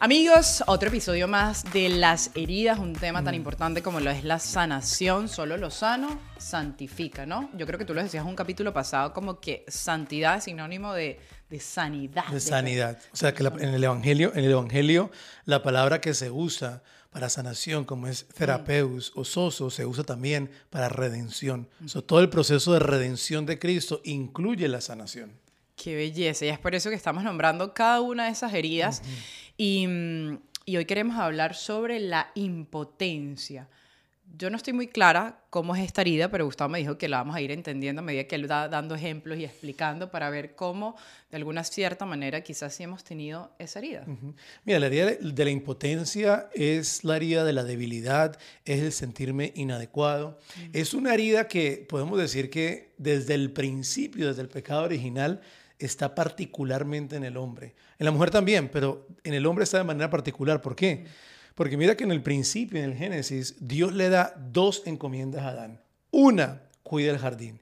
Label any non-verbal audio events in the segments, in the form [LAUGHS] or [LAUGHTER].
Amigos, otro episodio más de las heridas, un tema tan importante como lo es la sanación. Solo lo sano santifica, ¿no? Yo creo que tú lo decías en un capítulo pasado como que santidad es sinónimo de, de sanidad. De sanidad. O sea, que la- en el evangelio, en el evangelio, la palabra que se usa para sanación, como es therapeus o soso, se usa también para redención. Sea, todo el proceso de redención de Cristo incluye la sanación. Qué belleza. Y es por eso que estamos nombrando cada una de esas heridas. mm, y hoy queremos hablar sobre la impotencia. Yo no estoy muy clara cómo es esta herida, pero Gustavo me dijo que la vamos a ir entendiendo a medida que él va dando ejemplos y explicando para ver cómo, de alguna cierta manera, quizás sí hemos tenido esa herida. Mira, la herida de- de la impotencia es la herida de la debilidad, es el sentirme inadecuado. Es una herida que podemos decir que desde el principio, desde el pecado original, está particularmente en el hombre. En la mujer también, pero en el hombre está de manera particular. ¿Por qué? Porque mira que en el principio, en el Génesis, Dios le da dos encomiendas a Adán. Una, cuida el jardín.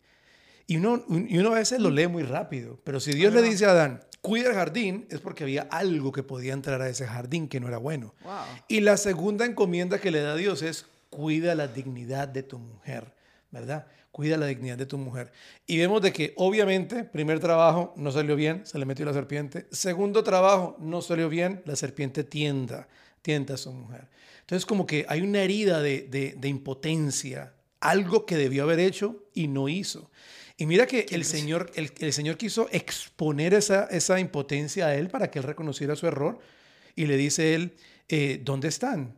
Y uno, y uno a veces lo lee muy rápido, pero si Dios le dice a Adán, cuida el jardín, es porque había algo que podía entrar a ese jardín que no era bueno. Wow. Y la segunda encomienda que le da Dios es, cuida la dignidad de tu mujer, ¿verdad? Cuida la dignidad de tu mujer. Y vemos de que obviamente, primer trabajo no salió bien, se le metió la serpiente. Segundo trabajo no salió bien, la serpiente tienda, tienta a su mujer. Entonces como que hay una herida de, de- de impotencia, algo que debió haber hecho y no hizo. Y mira que el Señor, el, el Señor quiso exponer esa, esa impotencia a él para que él reconociera su error. Y le dice él, eh, ¿dónde están?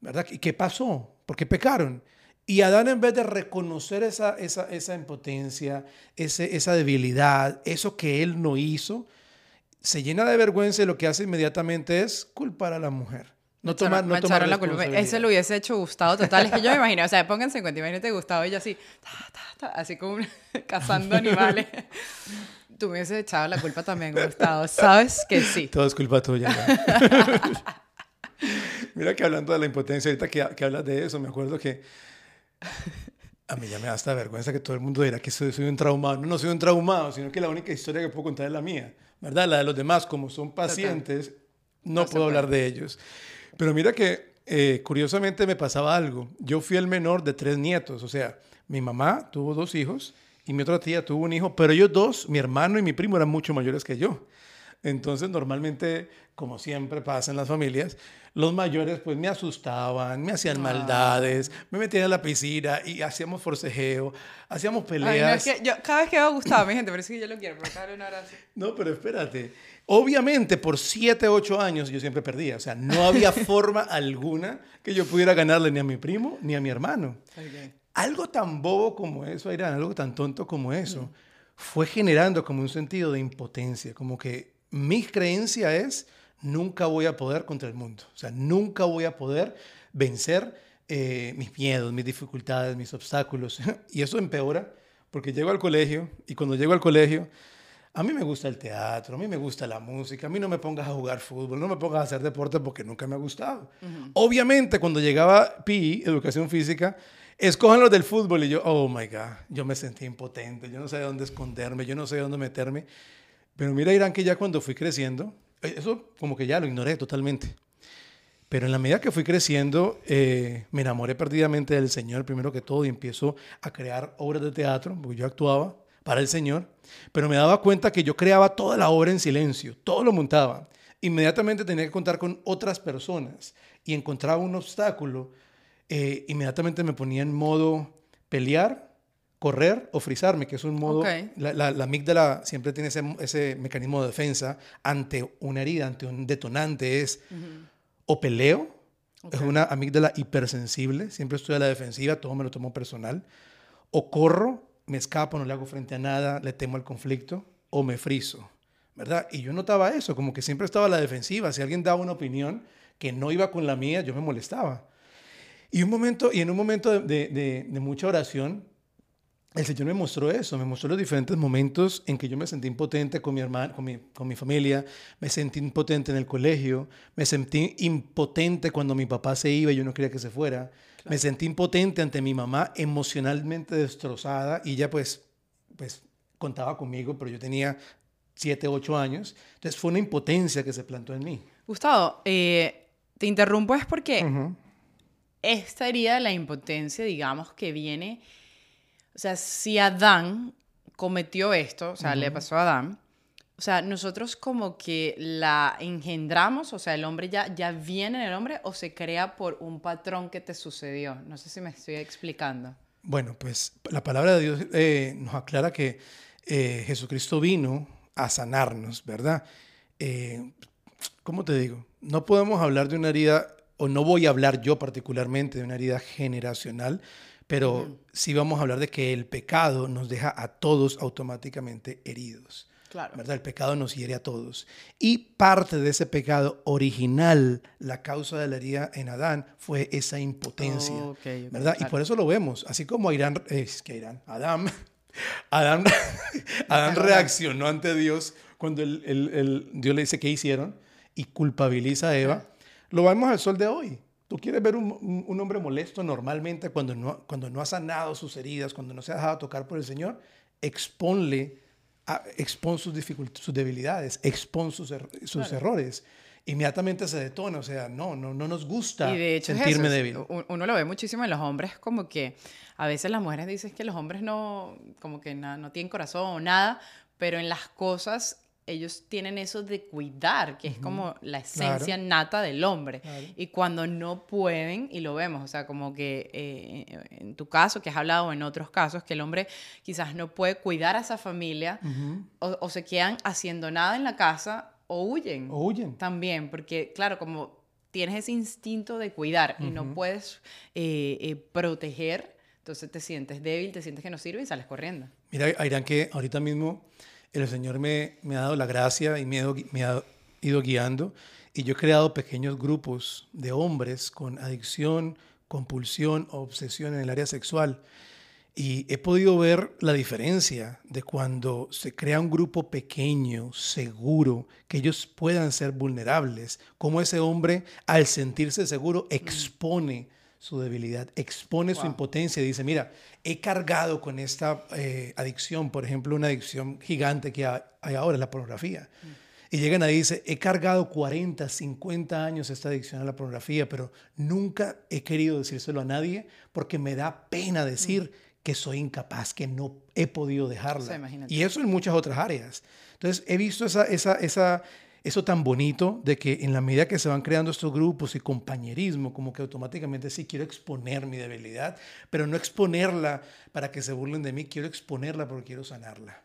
¿Verdad? ¿Y qué pasó? ¿Por qué pecaron? Y Adán en vez de reconocer esa, esa, esa impotencia, ese, esa debilidad, eso que él no hizo, se llena de vergüenza y lo que hace inmediatamente es culpar a la mujer. No tomar, no tomar la culpa. Ese lo hubiese hecho Gustavo total. Es que yo me imagino, o sea, pónganse en cuenta, imagínate Gustavo y yo así, ta, ta, ta, así como [LAUGHS] cazando [LAUGHS] animales. Tú me hubieses echado la culpa también, Gustavo. Sabes que sí. Todo es culpa tuya. ya. [LAUGHS] Mira que hablando de la impotencia, ahorita que, que hablas de eso, me acuerdo que a mí ya me da hasta vergüenza que todo el mundo dirá que soy, soy un traumado. No, no soy un traumado, sino que la única historia que puedo contar es la mía, ¿verdad? La de los demás, como son pacientes, no, puedo hablar de ellos. Pero mira que eh, curiosamente me pasaba algo. Yo fui el menor de tres nietos, o sea, mi mamá tuvo dos hijos y mi otra tía tuvo un hijo, pero ellos dos, mi hermano y mi primo, eran mucho mayores que yo. Entonces, normalmente, como siempre pasa en las familias, los mayores pues me asustaban, me hacían Ah. maldades, me metían a la piscina y hacíamos forcejeo, hacíamos Ay, no, peleas. es que yo, cada vez que veo Gustavo, mi gente, parece que yo lo quiero, pero cada un abrazo. No, pero espérate. Obviamente, por 7, 8 años yo siempre perdía. O sea, no había [LAUGHS] forma alguna que yo pudiera ganarle ni a mi primo ni a mi hermano. Ok. Algo tan bobo como eso, Irán, algo tan tonto como eso, fue generando como un sentido de impotencia, como que mi creencia es, nunca voy a poder contra el mundo, o sea, nunca voy a poder vencer eh, mis miedos, mis dificultades, mis obstáculos. [LAUGHS] y eso empeora porque llego al colegio y cuando llego al colegio, a mí me gusta el teatro, a mí me gusta la música, a mí no me pongas a jugar fútbol, no me pongas a hacer deporte porque nunca me ha gustado. Obviamente, cuando llegaba PI, educación física, escojan los del fútbol y yo, oh my God, yo me sentí impotente, yo no sé dónde esconderme, yo no sé dónde meterme. Pero mira, Irán, que ya cuando fui creciendo, eh, eso como que ya lo ignoré totalmente. Pero en la medida que fui creciendo, eh, me enamoré perdidamente del Señor, primero que todo, y empiezo a crear obras de teatro, porque yo actuaba para el Señor, pero me daba cuenta que yo creaba toda la obra en silencio, todo lo montaba. Inmediatamente tenía que contar con otras personas y encontraba un obstáculo, eh, inmediatamente me ponía en modo pelear, correr o frizarme, que es un modo, la, la, la amígdala siempre tiene ese, ese mecanismo de defensa ante una herida, ante un detonante, es o peleo, es una amígdala hipersensible, siempre estoy a la defensiva, todo me lo tomo personal, o corro, me escapo, no le hago frente a nada, le temo al conflicto, o me friso, ¿verdad? Y yo notaba eso, como que siempre estaba a la defensiva, si alguien daba una opinión que no iba con la mía, yo me molestaba. Y, un momento, y en un momento de, de- de- de mucha oración, el Señor me mostró eso, me mostró los diferentes momentos en que yo me sentí impotente con mi hermano, con mi, con mi familia, me sentí impotente en el colegio, me sentí impotente cuando mi papá se iba y yo no quería que se fuera, me sentí impotente ante mi mamá emocionalmente destrozada y ella pues, pues contaba conmigo, pero yo tenía 7, 8 años, entonces fue una impotencia que se plantó en mí. Gustavo, eh, te interrumpo es porque Ujú. esta herida de la impotencia, digamos, que viene, o sea, si Adán cometió esto, o sea, le pasó a Adán, o sea, nosotros como que la engendramos, o sea, el hombre ya, ya viene en el hombre o se crea por un patrón que te sucedió. No sé si me estoy explicando. Bueno, pues la palabra de Dios eh, nos aclara que eh, Jesucristo vino a sanarnos, ¿verdad? Eh, ¿Cómo te digo? No podemos hablar de una herida, o no voy a hablar yo particularmente de una herida generacional, pero sí vamos a hablar de que el pecado nos deja a todos automáticamente heridos. Claro. ¿verdad? El pecado nos hiere a todos. Y parte de ese pecado original, la causa de la herida en Adán, fue esa impotencia. ¿verdad? Y por eso lo vemos. Así como Irán, es que Irán, Adán, [LAUGHS] Adán, [LAUGHS] Adán reaccionó ante Dios cuando el, el- el- Dios le dice qué hicieron y culpabiliza a Eva. Lo vemos al sol de hoy. Tú quieres ver un, un- hombre molesto normalmente cuando no, cuando no ha sanado sus heridas, cuando no se ha dejado tocar por el Señor, exponle, a- expon sus, sus debilidades, expon sus, er- sus errores. Inmediatamente se detona, o sea, no, no, no nos gusta Y de hecho es sentirme eso, débil. Uno lo ve muchísimo en los hombres, como que a veces las mujeres dicen que los hombres no, como que na- no tienen corazón o nada, pero en las cosas ellos tienen eso de cuidar, que es como la esencia nata del hombre. Claro. Y cuando no pueden, y lo vemos, o sea, como que eh, en tu caso, que has hablado, en otros casos, que el hombre quizás no puede cuidar a esa familia, o, o se quedan haciendo nada en la casa, o huyen O huyen. también, porque claro, como tienes ese instinto de cuidar y no puedes eh, eh, proteger, entonces te sientes débil, te sientes que no sirve y sales corriendo. Mira, Airán, que ahorita mismo el Señor me, ha dado la gracia y me me ha ido guiando y yo he creado pequeños grupos de hombres con adicción, compulsión o obsesión en el área sexual. Y he podido ver la diferencia de cuando se crea un grupo pequeño, seguro, que ellos puedan ser vulnerables, como ese hombre al sentirse seguro expone su debilidad, expone su impotencia y dice, mira, he cargado con esta eh, adicción, por ejemplo, una adicción gigante que ha- hay ahora, la pornografía. Y llegan ahí y dice, he cargado 40, 50 años esta adicción a la pornografía, pero nunca he querido decírselo a nadie porque me da pena decir que soy incapaz, que no he podido dejarla. O sea, imagínate. y eso en muchas otras áreas. Entonces, he visto esa, esa, esa, eso tan bonito de que en la medida que se van creando estos grupos y compañerismo, como que automáticamente sí quiero exponer mi debilidad, pero no exponerla para que se burlen de mí, quiero exponerla porque quiero sanarla.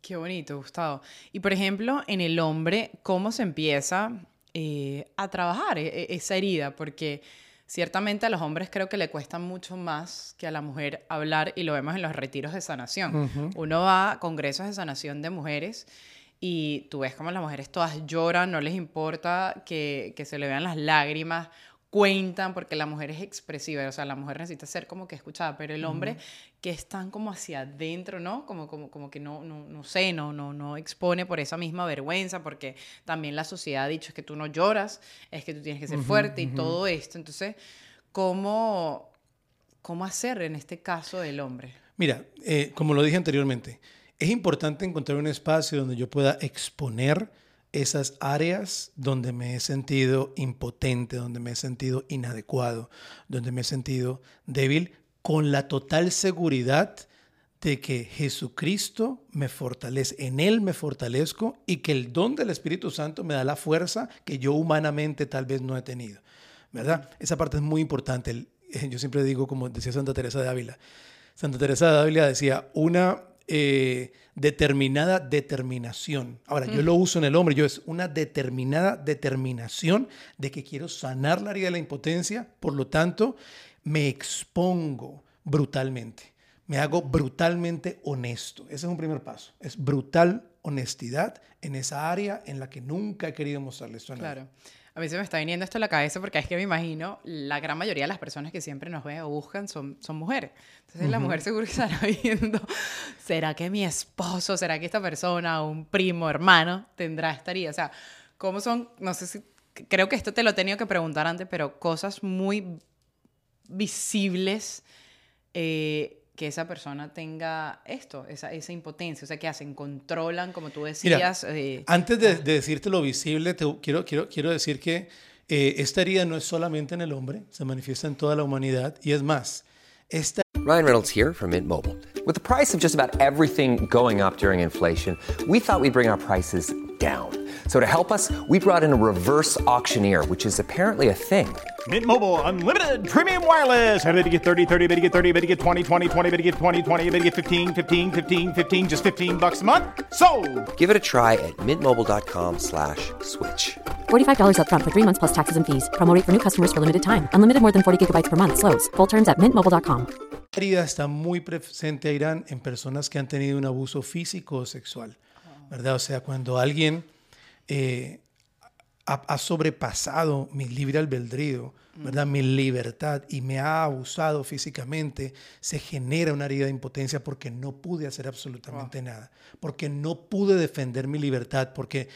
Qué bonito, Gustavo. Y por ejemplo, en el hombre, ¿cómo se empieza eh, a trabajar e- e- esa herida? Porque ciertamente a los hombres creo que le cuesta mucho más que a la mujer hablar y lo vemos en los retiros de sanación. Uno va a congresos de sanación de mujeres y tú ves como las mujeres todas lloran, no les importa que, que se le vean las lágrimas, cuentan porque la mujer es expresiva, o sea, la mujer necesita ser como que escuchada, pero el hombre que están como hacia adentro, ¿no? Como, como, como que no, no, no sé, no, no, no expone por esa misma vergüenza, porque también la sociedad ha dicho es que tú no lloras, es que tú tienes que ser fuerte y todo esto. Entonces, ¿cómo, ¿cómo hacer en este caso del hombre? Mira, eh, como lo dije anteriormente, es importante encontrar un espacio donde yo pueda exponer esas áreas donde me he sentido impotente, donde me he sentido inadecuado, donde me he sentido débil, con la total seguridad de que Jesucristo me fortalece, en Él me fortalezco y que el don del Espíritu Santo me da la fuerza que yo humanamente tal vez no he tenido. ¿Verdad? Esa parte es muy importante. [LAUGHS] Yo siempre digo, como decía Santa Teresa de Ávila, Santa Teresa de Ávila decía, una eh, determinada determinación. Ahora, yo lo uso en el hombre, yo es una determinada determinación de que quiero sanar la herida de la impotencia, por lo tanto, me expongo brutalmente, me hago brutalmente honesto. Ese es un primer paso, es brutal honestidad en esa área en la que nunca he querido mostrarle esto a nadie. Claro. A mí se me está viniendo esto a la cabeza porque es que me imagino la gran mayoría de las personas que siempre nos ven o buscan son, son mujeres. Entonces la mujer seguro que estará [LAUGHS] viendo, ¿será que mi esposo, será que esta persona, un primo, hermano, tendrá esta herida? O sea, ¿cómo son? No sé si, creo que esto te lo he tenido que preguntar antes, pero cosas muy visibles eh, que esa persona tenga esto, esa, esa impotencia? O sea, ¿qué hacen? ¿Controlan, como tú decías? Eh, antes de, de, decirte lo visible, te, quiero, quiero, quiero decir que eh, esta herida no es solamente en el hombre, se manifiesta en toda la humanidad. Y es más, esta... Ryan Reynolds here from Mint Mobile. With the price of just about everything going up during inflation, we thought we'd bring our prices down. So to help us, we brought in a reverse auctioneer, which is apparently a thing. Mint Mobile unlimited premium wireless. Ready to get 30, 30, bit to get 30, bit to get 20, 20, 20, bit to get 20, 20, bit to get 15, 15, 15, 15 just 15 bucks a month. So, Give it a try at mintmobile.com/switch. slash $45 up front for 3 months plus taxes and fees. Promo rate for new customers for limited time. Unlimited more than 40 gigabytes per month slows. Full terms at mintmobile.com. La herida está muy presente, Irán, en personas que han tenido un abuso físico o sexual. ¿Verdad? O sea, cuando alguien eh, ha, sobrepasado mi libre albedrío, ¿verdad? Mi libertad y me ha abusado físicamente, se genera una herida de impotencia porque no pude hacer absolutamente nada, porque no pude defender mi libertad, porque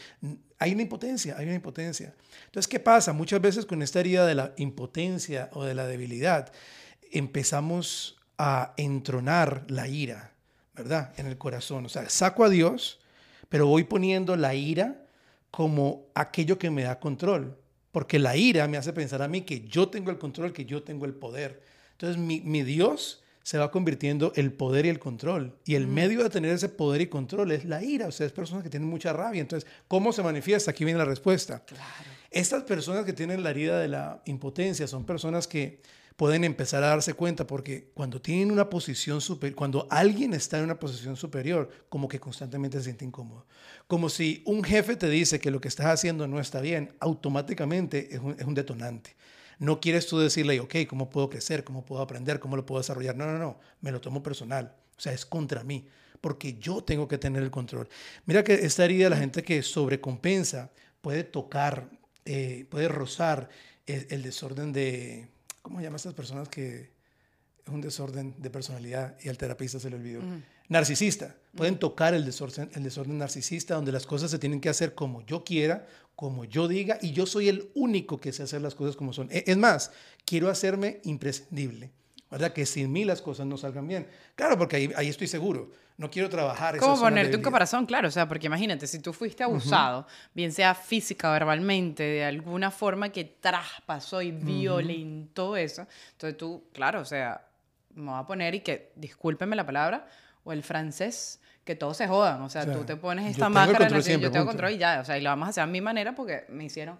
hay una impotencia, hay una impotencia. Entonces, ¿qué pasa? Muchas veces con esta herida de la impotencia o de la debilidad, empezamos a entronar la ira, ¿verdad? En el corazón. O sea, saco a Dios, pero voy poniendo la ira como aquello que me da control, porque la ira me hace pensar a mí que yo tengo el control, que yo tengo el poder. Entonces mi, Dios se va convirtiendo el poder y el control. Y el medio de tener ese poder y control es la ira. O sea, es personas que tienen mucha rabia. Entonces, ¿cómo se manifiesta? Aquí viene la respuesta. Estas personas que tienen la herida de la impotencia son personas que pueden empezar a darse cuenta porque cuando tienen una posición superior, cuando alguien está en una posición superior, como que constantemente se siente incómodo. Como si un jefe te dice que lo que estás haciendo no está bien, automáticamente es un, detonante. No quieres tú decirle, ok, ¿cómo puedo crecer? ¿Cómo puedo aprender? ¿Cómo lo puedo desarrollar? No, no, no, me lo tomo personal. O sea, es contra mí, porque yo tengo que tener el control. Mira que esta herida, la gente que sobrecompensa, puede tocar, eh, puede rozar el desorden de, ¿cómo se llama estas personas que es un desorden de personalidad y al terapista se le olvidó? Narcisista. Pueden tocar el desorden, el desorden narcisista donde las cosas se tienen que hacer como yo quiera, como yo diga y yo soy el único que sé hacer las cosas como son. E, es más, quiero hacerme imprescindible. ¿Verdad? Que sin mí las cosas no salgan bien. Claro, porque ahí, ahí estoy seguro. No quiero trabajar. ¿Cómo ponerte un caparazón? Claro, o sea, porque imagínate, si tú fuiste abusado, bien sea física o verbalmente, de alguna forma que traspasó y violentó eso, entonces tú, claro, o sea, me voy a poner y que, discúlpeme la palabra, o el francés, que todos se jodan. O sea, tú te pones esta máscara en la que yo tengo control y ya. O sea, y lo vamos a hacer a mi manera porque me hicieron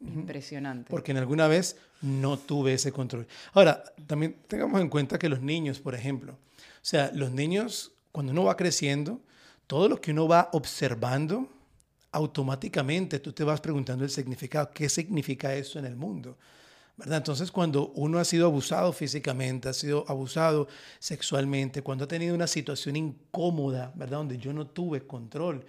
Impresionante. Porque en alguna vez no tuve ese control. Ahora, también tengamos en cuenta que los niños, por ejemplo, o sea, los niños, cuando uno va creciendo, todo lo que uno va observando, automáticamente tú te vas preguntando el significado, ¿qué significa eso en el mundo? ¿verdad? Entonces, cuando uno ha sido abusado físicamente, ha sido abusado sexualmente, cuando ha tenido una situación incómoda, ¿verdad? Donde yo no tuve control,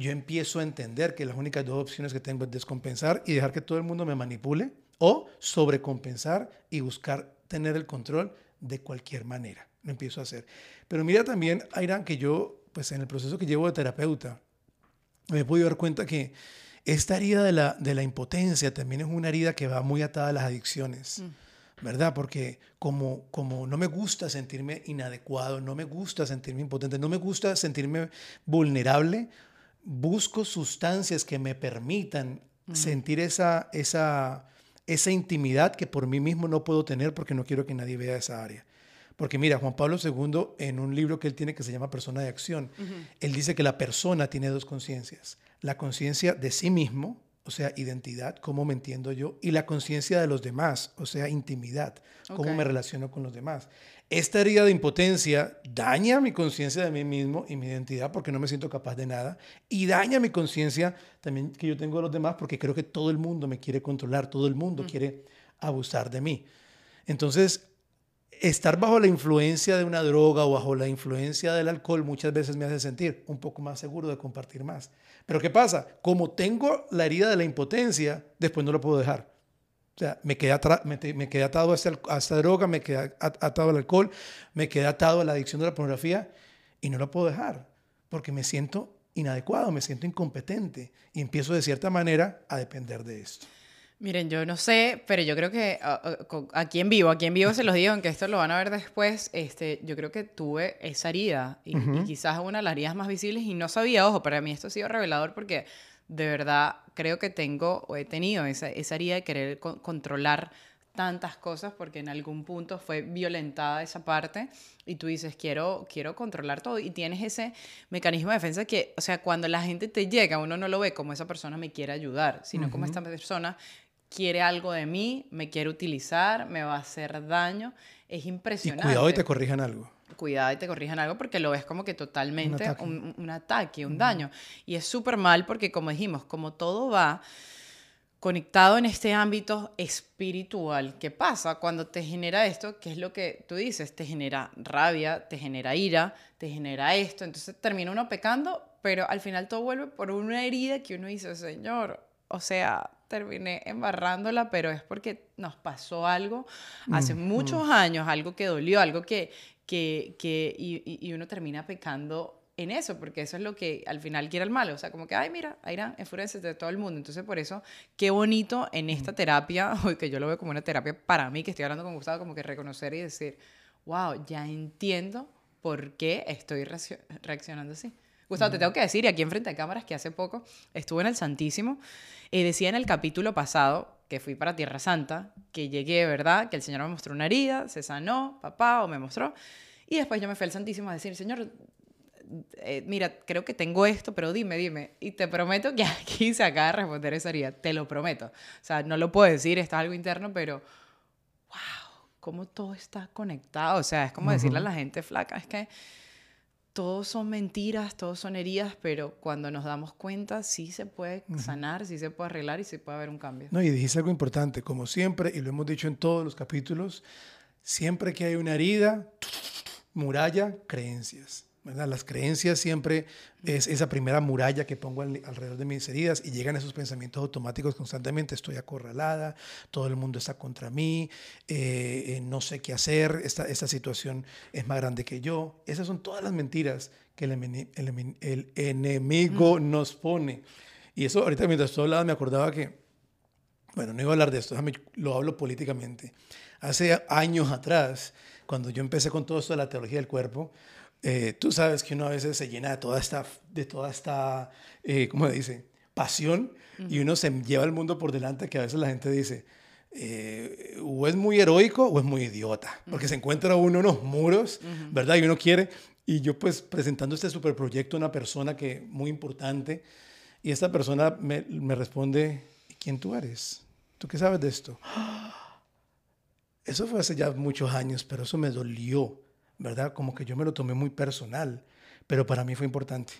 yo empiezo a entender que las únicas dos opciones que tengo es descompensar y dejar que todo el mundo me manipule o sobrecompensar y buscar tener el control de cualquier manera. Lo empiezo a hacer. Pero mira también, Airan, que yo, pues en el proceso que llevo de terapeuta, me he podido dar cuenta que esta herida de la, de la impotencia también es una herida que va muy atada a las adicciones. Mm. ¿verdad? Porque como, como no me gusta sentirme inadecuado, no me gusta sentirme impotente, no me gusta sentirme vulnerable, busco sustancias que me permitan sentir esa, esa, esa intimidad que por mí mismo no puedo tener porque no quiero que nadie vea esa área. Porque mira, Juan Pablo II, en un libro que él tiene que se llama Persona de Acción, él dice que la persona tiene dos conciencias la conciencia de sí mismo, o sea, identidad, cómo me entiendo yo, y la conciencia de los demás, o sea, intimidad, cómo me relaciono con los demás. Esta herida de impotencia daña mi conciencia de mí mismo y mi identidad porque no me siento capaz de nada, y daña mi conciencia también que yo tengo de los demás porque creo que todo el mundo me quiere controlar, todo el mundo mm. quiere abusar de mí. Entonces, estar bajo la influencia de una droga o bajo la influencia del alcohol muchas veces me hace sentir un poco más seguro de compartir más. Pero ¿qué pasa? Como tengo la herida de la impotencia, después no lo puedo dejar. O sea, me quedé, me, quedé atado a esta, droga, me quedé atado al alcohol, me quedé atado a la adicción de la pornografía y no lo puedo dejar porque me siento inadecuado, me siento incompetente y empiezo de cierta manera a depender de esto. Miren, yo no sé, pero yo creo que a- a- con- aquí en vivo, aquí en vivo se los digo, aunque esto lo van a ver después, este, yo creo que tuve esa herida y, y quizás una de las heridas más visibles y no sabía, ojo, para mí esto ha sido revelador porque de verdad creo que tengo o he tenido esa, esa herida de querer co- controlar tantas cosas porque en algún punto fue violentada esa parte y tú dices, quiero, quiero controlar todo y tienes ese mecanismo de defensa que, o sea, cuando la gente te llega, uno no lo ve como esa persona me quiere ayudar, sino como esta persona quiere algo de mí, me quiere utilizar, me va a hacer daño. Es Y impresionante. cuidado y te corrijan algo. Cuidado y te corrijan algo porque lo ves como que totalmente ataque. un, un- un ataque, un daño. Y es súper mal porque, como dijimos, como todo va conectado en este ámbito espiritual, ¿qué pasa cuando te genera esto? ¿Qué es lo que tú dices? Te genera rabia, te genera ira, te genera esto. Entonces termina uno pecando, pero al final todo vuelve por una herida que uno dice, Señor, o sea, terminé embarrándola, pero es porque nos pasó algo hace muchos años, algo que dolió, algo que, que, que y, y- uno termina pecando en eso, porque eso es lo que al final quiere el malo. O sea, como que, ay, mira, Aira, enfureces de todo el mundo. Entonces, por eso, qué bonito en esta terapia, [LAUGHS] que yo lo veo como una terapia para mí, que estoy hablando con Gustavo, como que reconocer y decir, wow, ya entiendo por qué estoy reaccio- reaccionando así. Gustavo, te tengo que decir, y aquí enfrente de cámaras, que hace poco estuve en el Santísimo, y decía en el capítulo pasado, que fui para Tierra Santa, que llegué, ¿verdad? Que el Señor me mostró una herida, se sanó, papá, o me mostró. Y después yo me fui al Santísimo a decir, Señor, eh, mira, creo que tengo esto, pero dime, dime. Y te prometo que [LAUGHS] aquí se acaba de responder esa herida, te lo prometo. O sea, no lo puedo decir, esto es algo interno, pero wow, cómo todo está conectado. O sea, es como decirle a la gente flaca, es que todos son mentiras, todos son heridas, pero cuando nos damos cuenta, sí se puede sanar, sí se puede arreglar y sí puede haber un cambio. No, y dijiste algo importante, como siempre, y lo hemos dicho en todos los capítulos, siempre que hay una herida, muralla, creencias. ¿Verdad? Las creencias siempre es esa primera muralla que pongo al- alrededor de mis heridas y llegan esos pensamientos automáticos constantemente. Estoy acorralada, todo el mundo está contra mí, eh, eh, no sé qué hacer, esta, esta situación es más grande que yo. Esas son todas las mentiras que el, el el enemigo nos pone. Y eso ahorita mientras tú hablabas me acordaba que bueno, no iba a hablar de esto, lo hablo políticamente. Hace años atrás, cuando yo empecé con todo esto de la teología del cuerpo, eh, tú sabes que uno a veces se llena de toda esta, de toda esta eh, ¿cómo se dice? Pasión y uno se lleva el mundo por delante que a veces la gente dice, eh, o es muy heroico o es muy idiota, porque se encuentra uno unos muros, ¿verdad? Y uno quiere, y yo pues presentando este superproyecto a una persona que muy importante, y esta persona me, me responde, "¿Y ¿quién tú eres? ¿Tú qué sabes de esto? [GASPS] Eso fue hace ya muchos años, pero eso me dolió, ¿verdad? Como que yo me lo tomé muy personal, pero para mí fue importante.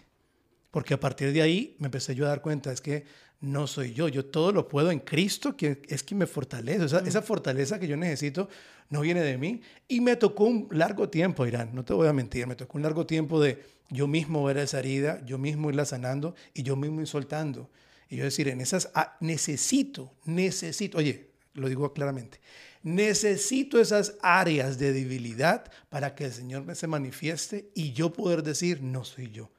Porque a partir de ahí me empecé yo a dar cuenta, es que no soy yo, yo todo lo puedo en Cristo, que es quien me fortalece. O sea, esa fortaleza que yo necesito no viene de mí. Y me tocó un largo tiempo, Irán, no te voy a mentir, me tocó un largo tiempo de yo mismo ver esa herida, yo mismo irla sanando y yo mismo ir soltando. Y yo decir, en esas, ah, necesito, necesito, oye, lo digo claramente, necesito esas áreas de debilidad para que el Señor me se manifieste y yo poder decir, no soy yo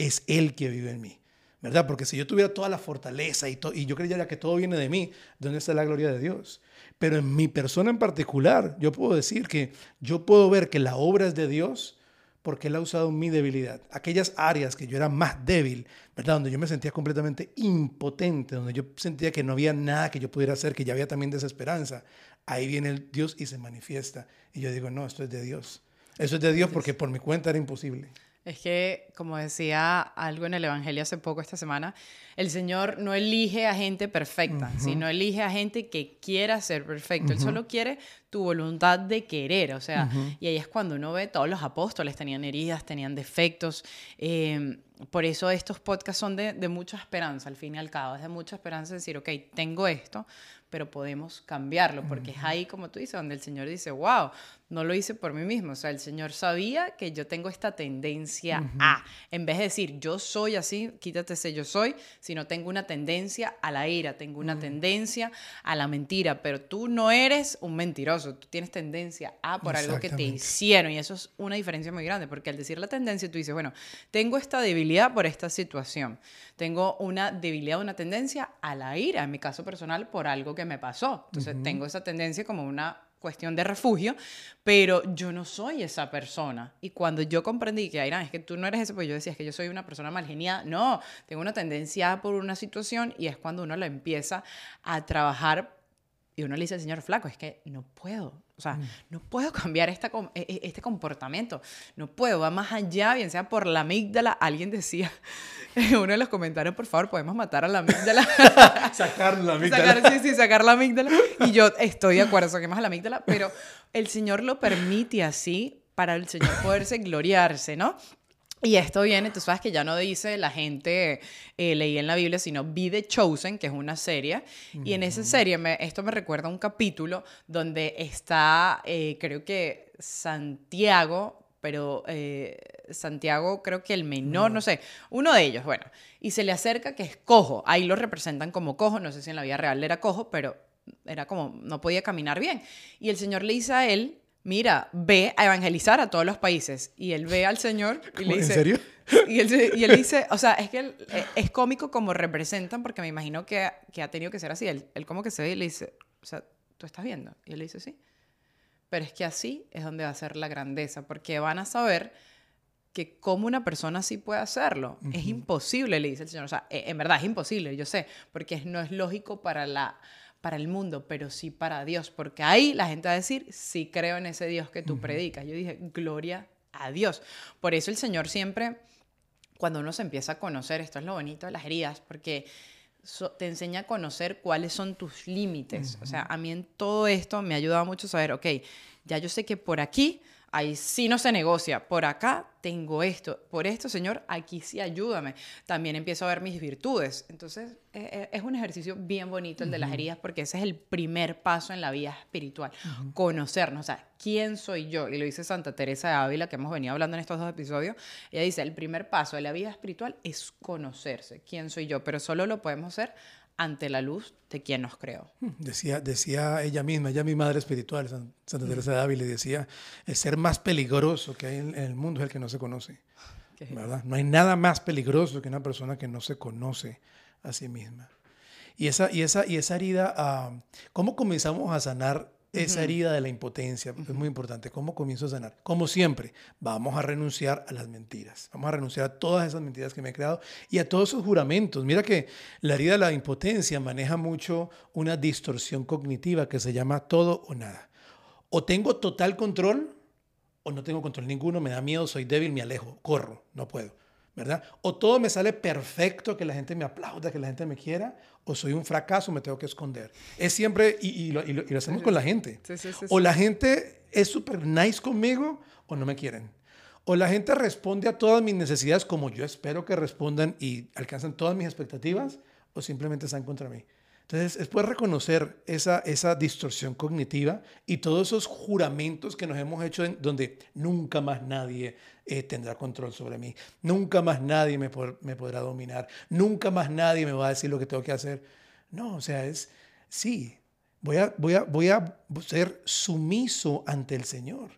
es Él que vive en mí, ¿verdad? Porque si yo tuviera toda la fortaleza y, y yo creyera que todo viene de mí, ¿dónde está la gloria de Dios? Pero en mi persona en particular, yo puedo decir que yo puedo ver que la obra es de Dios porque Él ha usado mi debilidad. Aquellas áreas que yo era más débil, ¿verdad? Donde yo me sentía completamente impotente, donde yo sentía que no había nada que yo pudiera hacer, que ya había también desesperanza. Ahí viene el Dios y se manifiesta. Y yo digo, no, esto es de Dios. Eso es de Dios porque por mi cuenta era imposible. Es que, como decía algo en el Evangelio hace poco esta semana, el Señor no elige a gente perfecta, sino elige a gente que quiera ser perfecto. Él solo quiere tu voluntad de querer, o sea, y ahí es cuando uno ve, todos los apóstoles tenían heridas, tenían defectos. eh, por eso estos podcasts son de, de mucha esperanza, al fin y al cabo, es de mucha esperanza decir, ok, tengo esto, pero podemos cambiarlo, porque es ahí, como tú dices, donde el Señor dice, wow, no lo hice por mí mismo. O sea, el Señor sabía que yo tengo esta tendencia a, en vez de decir, yo soy así, quítate ese yo soy, sino tengo una tendencia a la ira, tengo una tendencia a la mentira, pero tú no eres un mentiroso. Tú tienes tendencia a por algo que te hicieron y eso es una diferencia muy grande porque al decir la tendencia tú dices, bueno, tengo esta debilidad por esta situación, tengo una debilidad, una tendencia a la ira, en mi caso personal, por algo que me pasó. Entonces tengo esa tendencia como una cuestión de refugio, pero yo no soy esa persona. Y cuando yo comprendí que, Ayrán, es que tú no eres ese, pues yo decía, es que yo soy una persona mal geniada. No, tengo una tendencia por una situación y es cuando uno la empieza a trabajar y uno le dice señor flaco, es que no puedo, o sea, no puedo [LAUGHS] cambiar esta, e- e- este comportamiento, no puedo, va más allá, bien sea por la amígdala, alguien decía en uno de los comentarios, por favor, podemos matar a la amígdala. [LAUGHS] Sacar la amígdala. Sacar, sí, sí, sacar la amígdala. Y yo estoy de acuerdo, saquemos a la amígdala, pero el Señor lo permite así para el Señor poderse gloriarse, ¿no? Y esto viene, tú sabes que ya no dice la gente, eh, leí en la Biblia, sino Be the Chosen, que es una serie. Y en esa serie, me- esto me recuerda a un capítulo donde está, eh, creo que Santiago, pero eh, Santiago creo que el menor, no sé, uno de ellos, bueno, y se le acerca que es cojo, ahí lo representan como cojo, no sé si en la vida real era cojo, pero era como, no podía caminar bien. Y el Señor le dice a él, mira, ve a evangelizar a todos los países. Y él ve al Señor y le ¿Cómo? ¿En dice... serio? Y él, y él dice, o sea, es que él, eh, es cómico como representan, porque me imagino que, que ha tenido que ser así. Él, él como que se ve y le dice, o sea, ¿tú estás viendo? Y él le dice, sí. Pero es que así es donde va a ser la grandeza, porque van a saber que cómo una persona así puede hacerlo. Es imposible, le dice el Señor. O sea, e- en verdad es imposible, yo sé, porque no es lógico para, la, para el mundo, pero sí para Dios, porque ahí la gente va a decir, sí creo en ese Dios que tú predicas. Yo dije, gloria a Dios. Por eso el Señor siempre, cuando uno se empieza a conocer, esto es lo bonito de las heridas, porque so- te enseña a conocer cuáles son tus límites. O sea, a mí en todo esto me ha ayudado mucho saber, ok, ya yo sé que por aquí, ahí sí no se negocia, por acá tengo esto, por esto, Señor, aquí sí ayúdame. También empiezo a ver mis virtudes. Entonces, eh, eh, es un ejercicio bien bonito el de las heridas, porque ese es el primer paso en la vida espiritual, conocernos, o sea, ¿quién soy yo? Y lo dice Santa Teresa de Ávila, que hemos venido hablando en estos dos episodios. Ella dice, el primer paso de la vida espiritual es conocerse, ¿quién soy yo? Pero solo lo podemos hacer ante la luz de quien nos creó. Decía, decía ella misma, ella mi madre espiritual, San- Santa Teresa de Ávila, decía, el ser más peligroso que hay en, el mundo es el que no se conoce. ¿Qué es ¿verdad? No hay nada más peligroso que una persona que no se conoce a sí misma. Y esa, y esa, y esa herida, ah, ¿cómo comenzamos a sanar esa herida de la impotencia? Es muy importante. ¿Cómo comienzo a sanar? Como siempre, vamos a renunciar a las mentiras. Vamos a renunciar a todas esas mentiras que me he creado y a todos esos juramentos. Mira que la herida de la impotencia maneja mucho una distorsión cognitiva que se llama todo o nada. O tengo total control o no tengo control ninguno, me da miedo, soy débil, me alejo, corro, no puedo, ¿verdad? O todo me sale perfecto, que la gente me aplauda, que la gente me quiera, o soy un fracaso, me tengo que esconder. Es siempre, y, y lo, y lo- y lo hacemos con la gente. Sí, sí, sí, o la gente es súper nice conmigo, o no me quieren. O la gente responde a todas mis necesidades como yo espero que respondan y alcanzan todas mis expectativas, o simplemente están contra mí. Entonces, es poder reconocer esa, esa distorsión cognitiva y todos esos juramentos que nos hemos hecho en, donde nunca más nadie eh, tendrá control sobre mí, nunca más nadie me, me podrá dominar, nunca más nadie me va a decir lo que tengo que hacer. No, o sea, es, sí, voy a, voy a, voy a ser sumiso ante el Señor,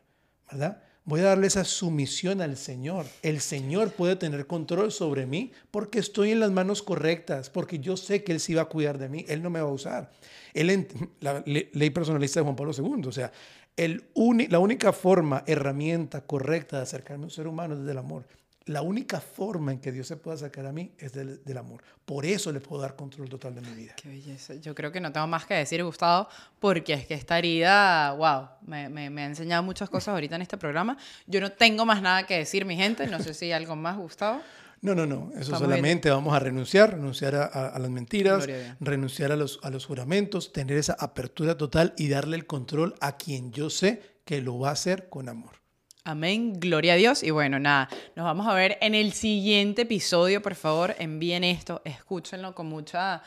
¿verdad? Voy a darle esa sumisión al Señor. El Señor puede tener control sobre mí porque estoy en las manos correctas, porque yo sé que Él sí va a cuidar de mí, Él no me va a usar. Él, la le- ley personalista de Juan Pablo II, o sea, la única forma, herramienta correcta de acercarme a un ser humano es desde el amor. La única forma en que Dios se pueda acercar a mí es del, del amor. Por eso le puedo dar control total de mi vida. Qué belleza. Yo creo que no tengo más que decir, Gustavo, porque es que esta herida, wow, me, me- me ha enseñado muchas cosas ahorita en este programa. Yo no tengo más nada que decir, mi gente. No sé si hay algo más, Gustavo. No, no, no. Eso Estamos solamente vamos a renunciar, renunciar a, a- a las mentiras, a renunciar a los, a los juramentos, tener esa apertura total y darle el control a quien yo sé que lo va a hacer con amor. Amén, gloria a Dios. Y bueno, nada, nos vamos a ver en el siguiente episodio. Por favor, envíen esto, escúchenlo con mucha...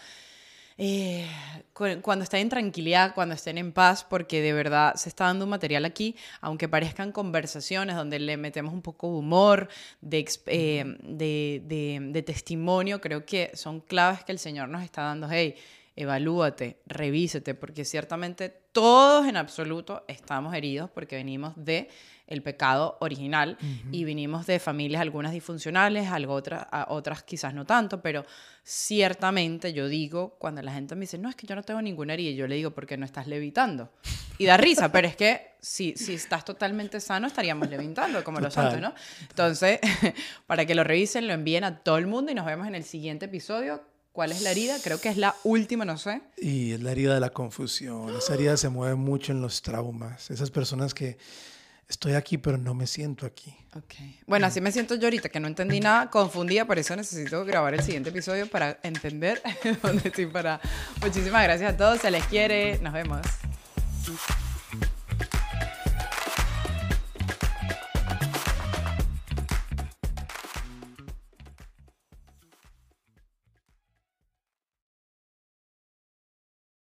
eh, cu- cuando estén en tranquilidad, cuando estén en paz, porque de verdad se está dando un material aquí, aunque parezcan conversaciones donde le metemos un poco de humor, de, eh, de, de- de testimonio, creo que son claves que el Señor nos está dando. Hey, evalúate, revísate, porque ciertamente todos en absoluto estamos heridos porque venimos de el pecado original y vinimos de familias algunas disfuncionales, algo otras, otras quizás no tanto, pero ciertamente yo digo, cuando la gente me dice, no, es que yo no tengo ninguna herida, yo le digo, porque no estás levitando? Y da risa, pero es que si, si estás totalmente sano, estaríamos levitando como los santos, ¿no? Entonces, [LAUGHS] para que lo revisen, lo envíen a todo el mundo y nos vemos en el siguiente episodio ¿Cuál es la herida? Creo que es la última, no sé. Y es la herida de la confusión. Esa herida se mueve mucho en los traumas. Esas personas que estoy aquí, pero no me siento aquí. Okay. Bueno, así me siento yo ahorita, que no entendí nada, confundida, por eso necesito grabar el siguiente episodio para entender [LAUGHS] dónde estoy para. Muchísimas gracias a todos, se les quiere, nos vemos.